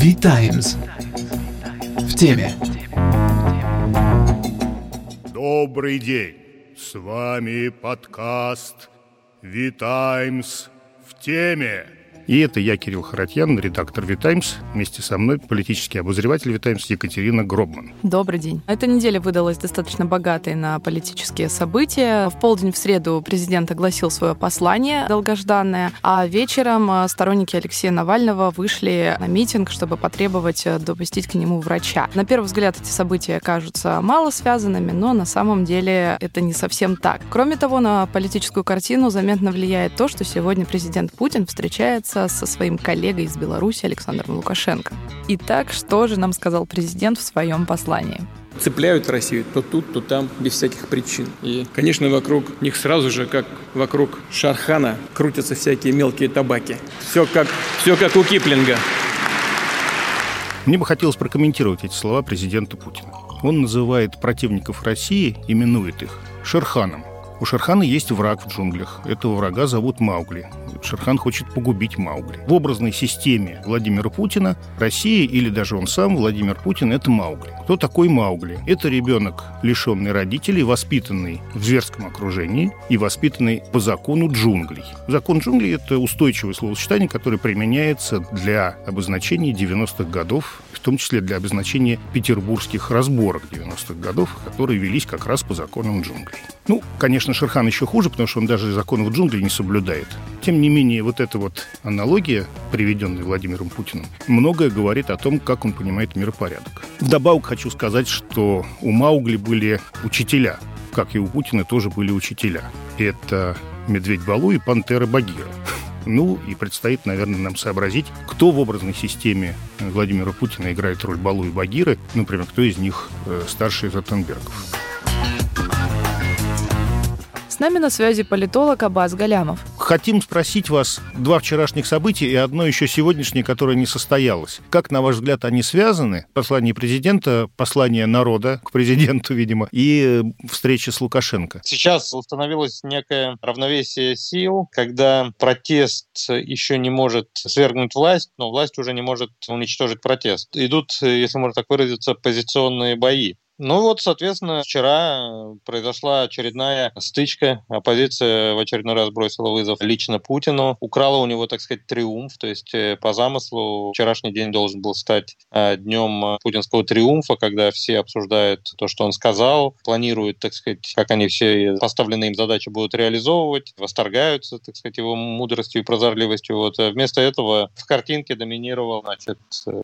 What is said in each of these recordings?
V-Times. В теме. Добрый день. С вами подкаст V-Times в теме. И это я, Кирилл Харатьян, редактор «Витаймс». Вместе со мной политический обозреватель «Витаймс» Екатерина Гробман. Добрый день. Эта неделя выдалась достаточно богатой на политические события. В полдень в среду президент огласил свое послание долгожданное, а вечером э, сторонники Алексея Навального вышли на митинг, чтобы потребовать э, допустить к нему врача. На первый взгляд эти события кажутся мало связанными, но на самом деле это не совсем так. Кроме того, на политическую картину заметно влияет то, что сегодня президент Путин встречается со своим коллегой из Беларуси Александром Лукашенко. Итак, что же нам сказал президент в своем послании? цепляют Россию то тут, то там, без всяких причин. И, конечно, вокруг них сразу же, как вокруг Шархана, крутятся всякие мелкие табаки. Все как, все как у Киплинга. Мне бы хотелось прокомментировать эти слова президента Путина. Он называет противников России, именует их Шерханом. У Шерхана есть враг в джунглях. Этого врага зовут Маугли. Шерхан хочет погубить Маугли. В образной системе Владимира Путина Россия или даже он сам, Владимир Путин, это Маугли. Кто такой Маугли? Это ребенок, лишенный родителей, воспитанный в зверском окружении и воспитанный по закону джунглей. Закон джунглей – это устойчивое словосочетание, которое применяется для обозначения 90-х годов, в том числе для обозначения петербургских разборок 90-х годов, которые велись как раз по законам джунглей. Ну, конечно, Шерхан еще хуже, потому что он даже законов джунглей не соблюдает. Тем не менее, вот эта вот аналогия, приведенная Владимиром Путиным, многое говорит о том, как он понимает миропорядок. Вдобавок хочу сказать, что у Маугли были учителя, как и у Путина тоже были учителя. Это Медведь Балу и Пантера Багира. Ну, и предстоит, наверное, нам сообразить, кто в образной системе Владимира Путина играет роль Балу и Багиры, например, кто из них э, старший из Ротенбергов нами на связи политолог Абаз Галямов. Хотим спросить вас два вчерашних события и одно еще сегодняшнее, которое не состоялось. Как, на ваш взгляд, они связаны? Послание президента, послание народа к президенту, видимо, и встреча с Лукашенко. Сейчас установилось некое равновесие сил, когда протест еще не может свергнуть власть, но власть уже не может уничтожить протест. Идут, если можно так выразиться, позиционные бои. Ну вот, соответственно, вчера произошла очередная стычка. Оппозиция в очередной раз бросила вызов лично Путину. Украла у него, так сказать, триумф. То есть э, по замыслу вчерашний день должен был стать э, днем путинского триумфа, когда все обсуждают то, что он сказал, планируют, так сказать, как они все поставленные им задачи будут реализовывать, восторгаются, так сказать, его мудростью и прозорливостью. Вот э, вместо этого в картинке доминировал, значит,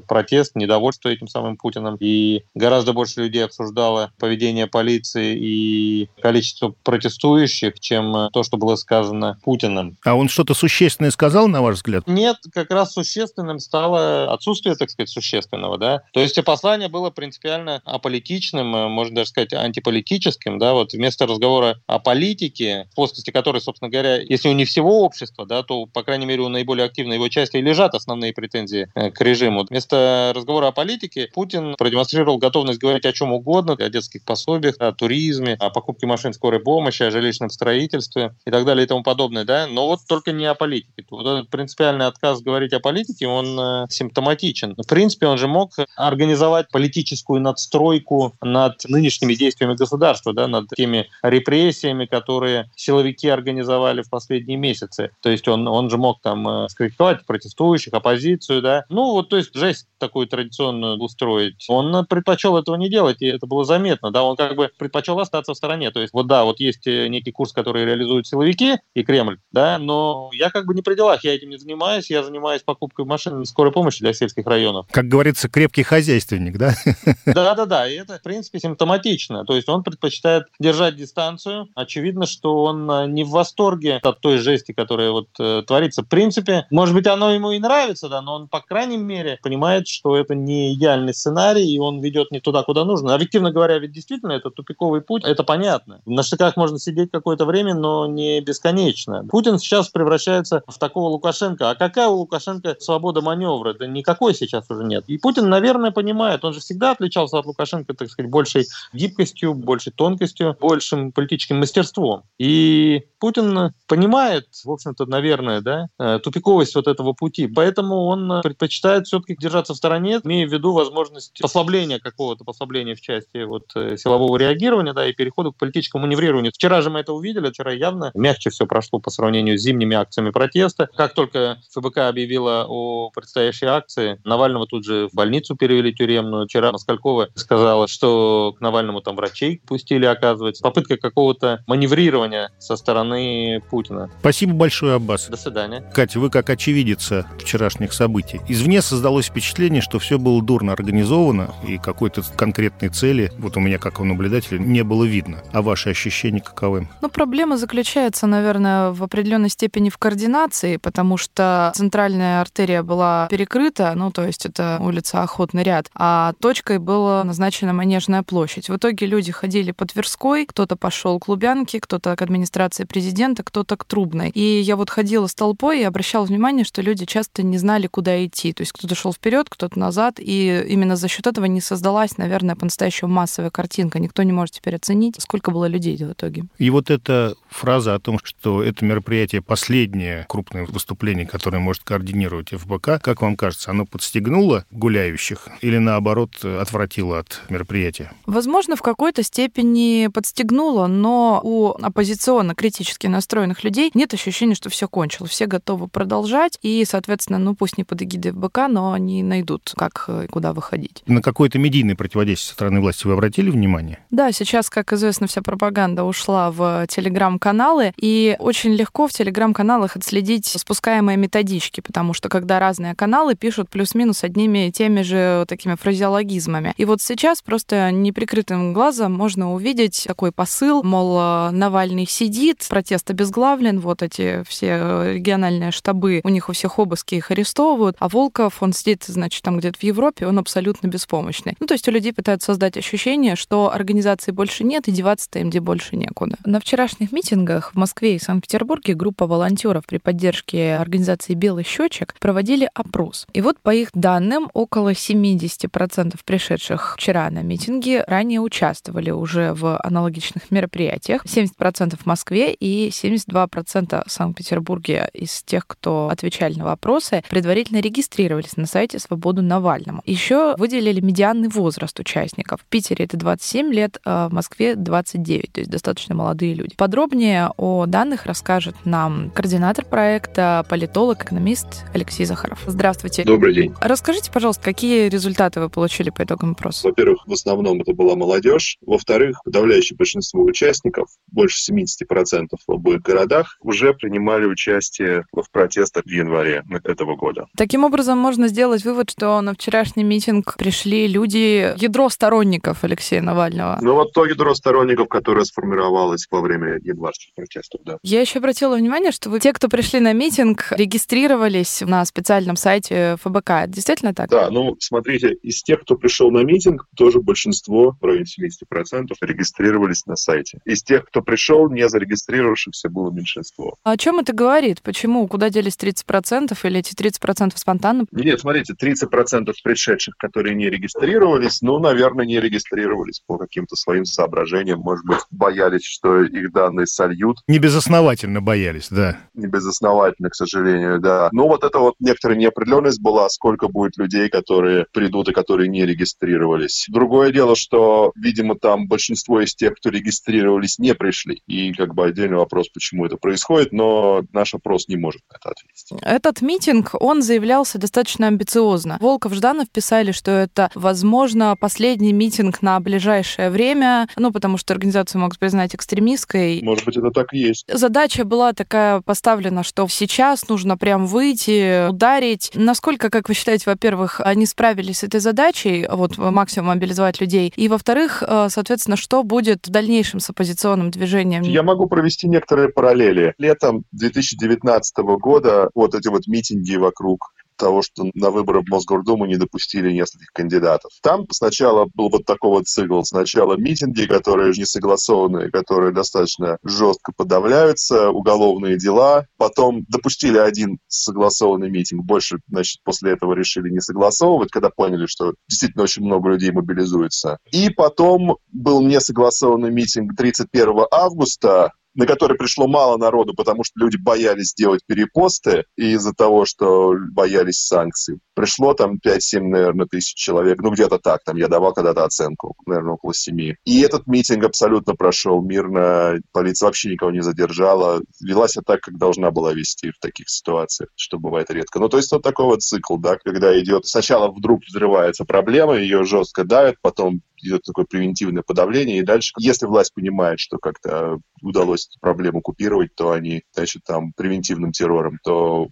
протест, недовольство этим самым Путиным. И гораздо больше людей обсуждают обсуждала поведение полиции и количество протестующих, чем то, что было сказано Путиным. А он что-то существенное сказал, на ваш взгляд? Нет, как раз существенным стало отсутствие, так сказать, существенного, да. То есть послание было принципиально аполитичным, можно даже сказать, антиполитическим, да, вот вместо разговора о политике, в плоскости которой, собственно говоря, если у не всего общества, да, то, по крайней мере, у наиболее активной его части лежат основные претензии э, к режиму. Вместо разговора о политике Путин продемонстрировал готовность говорить о чем угодно, угодно, о детских пособиях, о туризме, о покупке машин скорой помощи, о жилищном строительстве и так далее и тому подобное, да, но вот только не о политике. Вот этот принципиальный отказ говорить о политике, он э, симптоматичен. В принципе, он же мог организовать политическую надстройку над нынешними действиями государства, да, над теми репрессиями, которые силовики организовали в последние месяцы. То есть он, он же мог там э, скритиковать протестующих, оппозицию, да. Ну, вот, то есть жесть такую традиционную устроить. Он предпочел этого не делать, и это было заметно, да, он как бы предпочел остаться в стороне. То есть вот да, вот есть э, некий курс, который реализуют силовики и Кремль, да, но я как бы не при делах, я этим не занимаюсь, я занимаюсь покупкой машин скорой помощи для сельских районов. Как говорится, крепкий хозяйственник, да? Да-да-да, и это, в принципе, симптоматично. То есть он предпочитает держать дистанцию. Очевидно, что он э, не в восторге от той жести, которая вот э, творится. В принципе, может быть, оно ему и нравится, да, но он, по крайней мере, понимает, что это не идеальный сценарий, и он ведет не туда, куда нужно. Объективно говоря, ведь действительно это тупиковый путь, это понятно. На штыках можно сидеть какое-то время, но не бесконечно. Путин сейчас превращается в такого Лукашенко. А какая у Лукашенко свобода маневра? Да никакой сейчас уже нет. И Путин, наверное, понимает, он же всегда отличался от Лукашенко, так сказать, большей гибкостью, большей тонкостью, большим политическим мастерством. И Путин понимает, в общем-то, наверное, да, э, тупиковость вот этого пути. Поэтому он предпочитает все-таки держаться в стороне, имея в виду возможность послабления какого-то, послабления в части вот э, силового реагирования, да, и перехода к политическому маневрированию. Вчера же мы это увидели, вчера явно мягче все прошло по сравнению с зимними акциями протеста. Как только ФБК объявила о предстоящей акции, Навального тут же в больницу перевели тюремную. Вчера Москалькова сказала, что к Навальному там врачей пустили, оказывается. Попытка какого-то маневрирования со стороны Путина. Спасибо большое, Аббас. До свидания. Катя, вы как очевидица вчерашних событий. Извне создалось впечатление, что все было дурно организовано и какой-то конкретной цели, вот у меня как у наблюдателя, не было видно. А ваши ощущения каковы? Ну, проблема заключается, наверное, в определенной степени в координации, потому что центральная артерия была перекрыта, ну, то есть это улица Охотный ряд, а точкой была назначена Манежная площадь. В итоге люди ходили по Тверской, кто-то пошел к Лубянке, кто-то к администрации президента, кто-то к Трубной. И я вот ходила с толпой и обращала внимание, что люди часто не знали, куда идти. То есть кто-то шел вперед, кто-то назад, и именно за счет этого не создалась, наверное, по-настоящему массовая картинка. Никто не может теперь оценить, сколько было людей в итоге. И вот эта фраза о том, что это мероприятие последнее крупное выступление, которое может координировать ФБК, как вам кажется, оно подстегнуло гуляющих или наоборот отвратило от мероприятия? Возможно, в какой-то степени подстегнуло, но у оппозиционно-критически настроенных людей нет ощущения, что все кончилось. Все готовы продолжать, и, соответственно, ну пусть не под эгидой ФБК, но они найдут, как и куда выходить. На какое-то медийное противодействие со стороны власти вы обратили внимание? Да, сейчас, как известно, вся пропаганда ушла в телеграм-каналы, и очень легко в телеграм-каналах отследить спускаемые методички, потому что когда разные каналы пишут плюс-минус одними и теми же такими фразеологизмами. И вот сейчас просто неприкрытым глазом можно увидеть такой посыл, мол, Навальный сидит, протест обезглавлен, вот эти все региональные штабы, у них у всех обыски их арестовывают, а Волков, он сидит, значит, там где-то в Европе, он абсолютно беспомощный. Ну, то есть у людей пытаются создать ощущение, что организации больше нет, и деваться-то им где больше некуда. На вчерашних митингах в Москве и Санкт-Петербурге группа волонтеров при поддержке организации «Белый счетчик» проводили опрос. И вот по их данным, около 70% пришедших вчера на митинги ранее участвовали уже в аналогичных мероприятиях. 70% в Москве и 72% в Санкт-Петербурге из тех, кто отвечали на вопросы, предварительно регистрировались на сайте «Свободу Навальному». Еще выделили медианный возраст участников. В Питере это 27 лет, а в Москве 29, то есть достаточно молодые люди. Подробнее о данных расскажет нам координатор проекта, политолог, экономист Алексей Захаров. Здравствуйте. Добрый день. Расскажите, пожалуйста, какие результаты вы получили по итогам опроса? Во-первых, в основном это была молодежь. Во-вторых, подавляющее большинство участников, больше 70% в обоих городах, уже принимали участие в протестах в январе этого года. Таким образом, можно сделать вывод, что на вчерашний митинг пришли люди, ядро сторонников Алексея Навального. Ну вот то ядро сторонников, которое сформировалось во время январских протестов, да. Я еще обратила внимание, что вы, те, кто пришли на митинг, регистрировались на специальном сайте ФБК. Это действительно так? Да, ну смотрите, из тех, кто пришел на митинг, тоже большинство, в районе 70%, регистрировались на сайте. Из тех, кто пришел, не зарегистрировавшихся, было меньшинство. А о чем это говорит? Почему? Куда делись 30% или эти 30% спонтанно? Нет, смотрите, 30% пришедших, которые не регистрировались, ну, наверное, не регистрировались по каким-то своим соображениям. Может быть, боялись, что их данные сольют. Не безосновательно боялись, да. Не безосновательно, к сожалению, да. Но вот это вот некоторая неопределенность была, сколько будет людей, которые придут и которые не регистрировались. Другое дело, что, видимо, там большинство из тех, кто регистрировались, не пришли. И как бы отдельный вопрос, почему это происходит, но наш опрос не может на это ответить. Этот митинг, он заявлялся достаточно амбициозно. Волков, Жданов писали, что это, возможно, последний митинг на ближайшее время, ну, потому что организацию могут признать экстремистской. Может быть, это так и есть. Задача была такая поставлена, что сейчас нужно прям выйти, ударить. Насколько, как вы считаете, во-первых, они справились с этой задачей, вот максимум мобилизовать людей, и, во-вторых, э, соответственно, что будет в дальнейшем с оппозиционным движением? Я могу провести некоторые параллели. Летом 2019 года вот эти вот митинги вокруг того, что на выборы в Мосгордуму не допустили нескольких кандидатов. Там сначала был вот такой вот цикл. Сначала митинги, которые не согласованные, которые достаточно жестко подавляются, уголовные дела. Потом допустили один согласованный митинг. Больше, значит, после этого решили не согласовывать, когда поняли, что действительно очень много людей мобилизуется. И потом был несогласованный митинг 31 августа, на который пришло мало народу, потому что люди боялись делать перепосты и из-за того, что боялись санкций. Пришло там 5-7, наверное, тысяч человек. Ну, где-то так. Там я давал когда-то оценку, наверное, около 7. И этот митинг абсолютно прошел мирно. Полиция вообще никого не задержала. Вела себя так, как должна была вести в таких ситуациях, что бывает редко. Ну, то есть вот такой вот цикл, да, когда идет... Сначала вдруг взрывается проблема, ее жестко давят, потом идет такое превентивное подавление, и дальше, если власть понимает, что как-то удалось эту проблему купировать, то они, значит, там, превентивным террором, то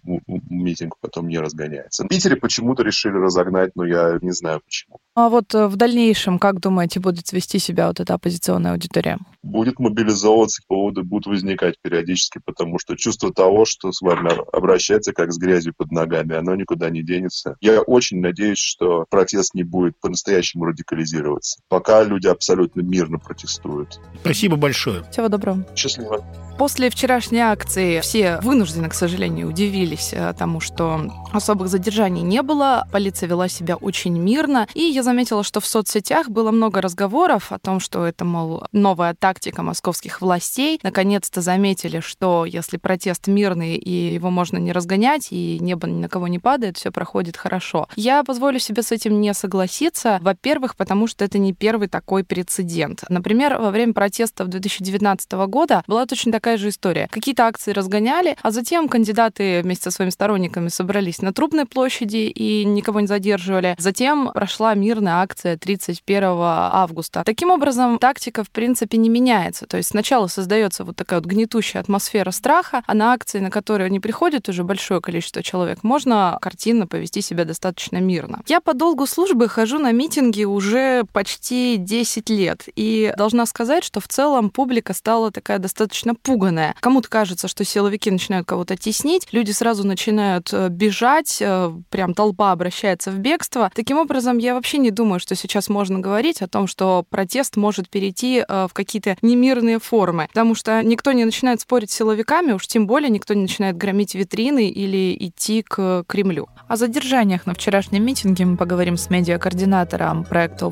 митинг потом не разгоняется. В Питере почему-то решили разогнать, но я не знаю почему. А вот э, в дальнейшем, как думаете, будет вести себя вот эта оппозиционная аудитория? Будет мобилизовываться, поводы будут возникать периодически, потому что чувство того, что с вами обращается как с грязью под ногами, оно никуда не денется. Я очень надеюсь, что протест не будет по-настоящему радикализироваться. Пока люди абсолютно мирно протестуют. Спасибо большое. Всего доброго. Счастливо. После вчерашней акции все вынуждены, к сожалению, удивились э, тому, что особых задержаний не было. Полиция вела себя очень мирно. И я заметила, что в соцсетях было много разговоров о том, что это, мол, новая тактика московских властей. Наконец-то заметили, что если протест мирный и его можно не разгонять, и небо ни на кого не падает, все проходит хорошо. Я позволю себе с этим не согласиться. Во-первых, потому что это не первый такой прецедент. Например, во время протеста в 2019 года была точно такая же история. Какие-то акции разгоняли, а затем кандидаты вместе со своими сторонниками собрались на Трубной площади и никого не задерживали. Затем прошла мирная акция 31 августа. Таким образом, тактика, в принципе, не меняется. То есть сначала создается вот такая вот гнетущая атмосфера страха, а на акции, на которые не приходит уже большое количество человек, можно картинно повести себя достаточно мирно. Я по долгу службы хожу на митинги уже почти 10 лет, и должна сказать, что в целом публика стала такая достаточно пуганая. Кому-то кажется, что силовики начинают кого-то теснить, люди сразу начинают э, бежать, э, прям толпа обращается в бегство. Таким образом, я вообще не думаю, что сейчас можно говорить о том, что протест может перейти э, в какие-то немирные формы, потому что никто не начинает спорить с силовиками, уж тем более никто не начинает громить витрины или идти к Кремлю. О задержаниях на вчерашнем митинге мы поговорим с медиакоординатором проекта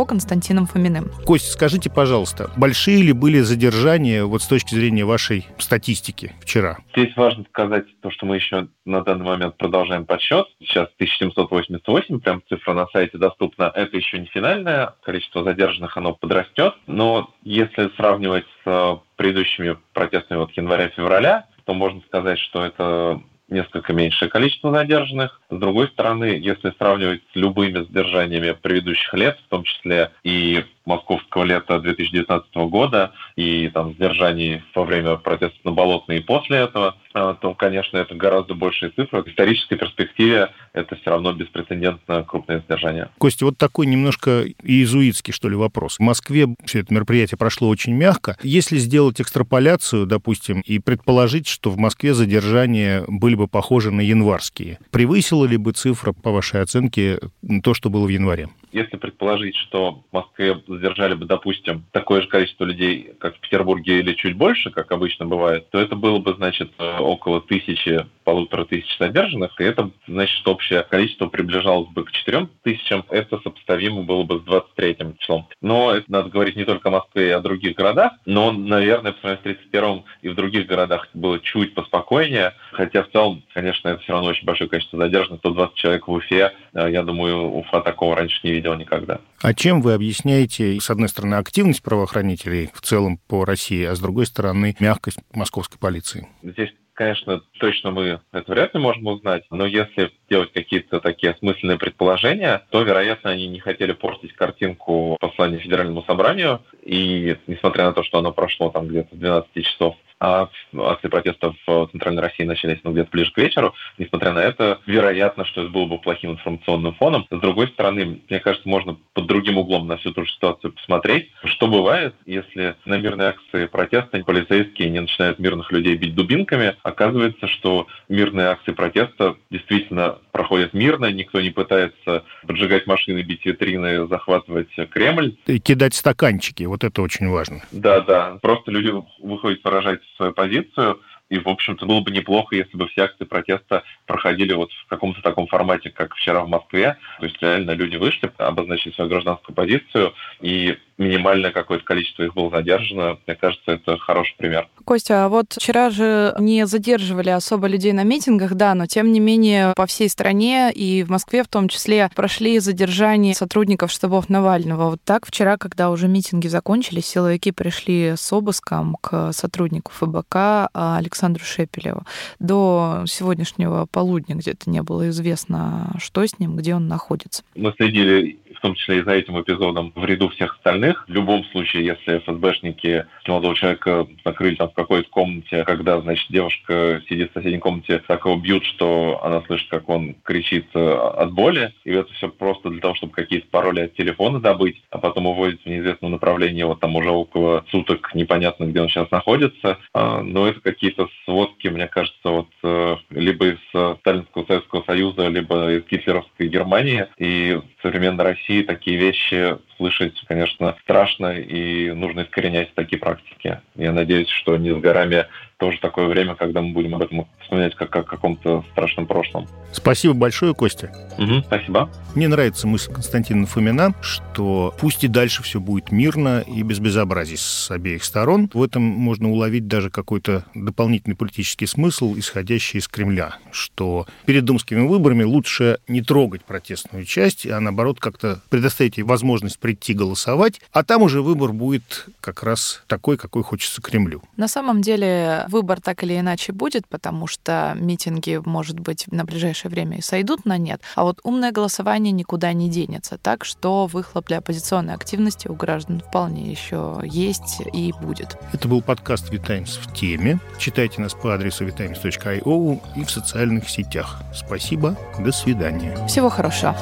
ОВД-инфо Константином Фоминым. Костя, скажите, пожалуйста, большие ли были задержания вот с точки зрения вашей статистики вчера? Здесь важно сказать то, что мы еще на данный момент продолжаем подсчет. Сейчас 1788, прям цифра на сайте доступна. Это еще не финальное. Количество задержанных, оно подрастет. Но если сравнивать с предыдущими протестами вот января-февраля, то можно сказать, что это несколько меньшее количество задержанных. С другой стороны, если сравнивать с любыми задержаниями предыдущих лет, в том числе и московского лета 2019 года и там задержаний во время протестов на Болотной и после этого, а, то, конечно, это гораздо большие цифры. В исторической перспективе это все равно беспрецедентно крупное задержание. Костя, вот такой немножко иезуитский, что ли, вопрос. В Москве все это мероприятие прошло очень мягко. Если сделать экстраполяцию, допустим, и предположить, что в Москве задержания были бы похожи на январские, превысила ли бы цифра, по вашей оценке, то, что было в январе? Если предположить, что в Москве задержали бы, допустим, такое же количество людей, как в Петербурге, или чуть больше, как обычно бывает, то это было бы, значит, около тысячи, полутора тысяч задержанных, и это, значит, общее количество приближалось бы к четырем тысячам. Это сопоставимо было бы с 23 числом. Но это надо говорить не только о Москве и о других городах, но, наверное, по сравнению с 31 и в других городах было чуть поспокойнее, хотя в целом, конечно, это все равно очень большое количество задержанных, 120 человек в Уфе, я думаю, Уфа такого раньше не видел видел никогда. А чем вы объясняете, с одной стороны, активность правоохранителей в целом по России, а с другой стороны, мягкость московской полиции? Здесь конечно, точно мы это вряд ли можем узнать, но если делать какие-то такие осмысленные предположения, то, вероятно, они не хотели портить картинку послания Федеральному собранию, и несмотря на то, что оно прошло там где-то 12 часов акции протеста в Центральной России начались ну, где-то ближе к вечеру. Несмотря на это, вероятно, что это было бы плохим информационным фоном. С другой стороны, мне кажется, можно под другим углом на всю ту же ситуацию посмотреть, что бывает, если на мирной акции протеста полицейские не начинают мирных людей бить дубинками. Оказывается, что мирные акции протеста действительно проходят мирно, никто не пытается поджигать машины, бить витрины, захватывать Кремль. И кидать стаканчики, вот это очень важно. Да, да. Просто люди выходят выражать свою позицию. И, в общем-то, было бы неплохо, если бы все акции протеста проходили вот в каком-то таком формате, как вчера в Москве. То есть реально люди вышли, обозначили свою гражданскую позицию, и минимальное какое-то количество их было задержано. Мне кажется, это хороший пример. Костя, а вот вчера же не задерживали особо людей на митингах, да, но тем не менее по всей стране и в Москве в том числе прошли задержания сотрудников штабов Навального. Вот так вчера, когда уже митинги закончились, силовики пришли с обыском к сотруднику ФБК Александру Шепелеву. До сегодняшнего полудня где-то не было известно, что с ним, где он находится. Мы следили в том числе и за этим эпизодом в ряду всех остальных. В любом случае, если ФСБшники молодого человека закрыли там в какой-то комнате, когда, значит, девушка сидит в соседней комнате, так его бьют, что она слышит, как он кричит э, от боли, и это все просто для того, чтобы какие-то пароли от телефона добыть, а потом увозить в неизвестном направлении, вот там уже около суток непонятно, где он сейчас находится. А, но это какие-то сводки, мне кажется, вот э, либо из э, Сталинского Советского Союза, либо из гитлеровской Германии, и современной России Такие вещи слышать, конечно, страшно, и нужно искоренять такие практики. Я надеюсь, что не с горами тоже такое время, когда мы будем об этом вспоминать как о каком-то страшном прошлом. Спасибо большое, Костя. Угу, спасибо. Мне нравится мысль Константина Фомина, что пусть и дальше все будет мирно и без безобразий с обеих сторон. В этом можно уловить даже какой-то дополнительный политический смысл, исходящий из Кремля, что перед думскими выборами лучше не трогать протестную часть, а наоборот как-то предоставить ей возможность прийти голосовать, а там уже выбор будет как раз такой, какой хочется Кремлю. На самом деле выбор так или иначе будет, потому что митинги, может быть, на ближайшее время и сойдут на нет, а вот умное голосование никуда не денется. Так что выхлоп для оппозиционной активности у граждан вполне еще есть и будет. Это был подкаст «Витаймс в теме». Читайте нас по адресу vitimes.io и в социальных сетях. Спасибо, до свидания. Всего хорошего.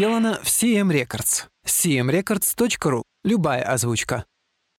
Сделано в CM Records. cmrecords.ru. Любая озвучка.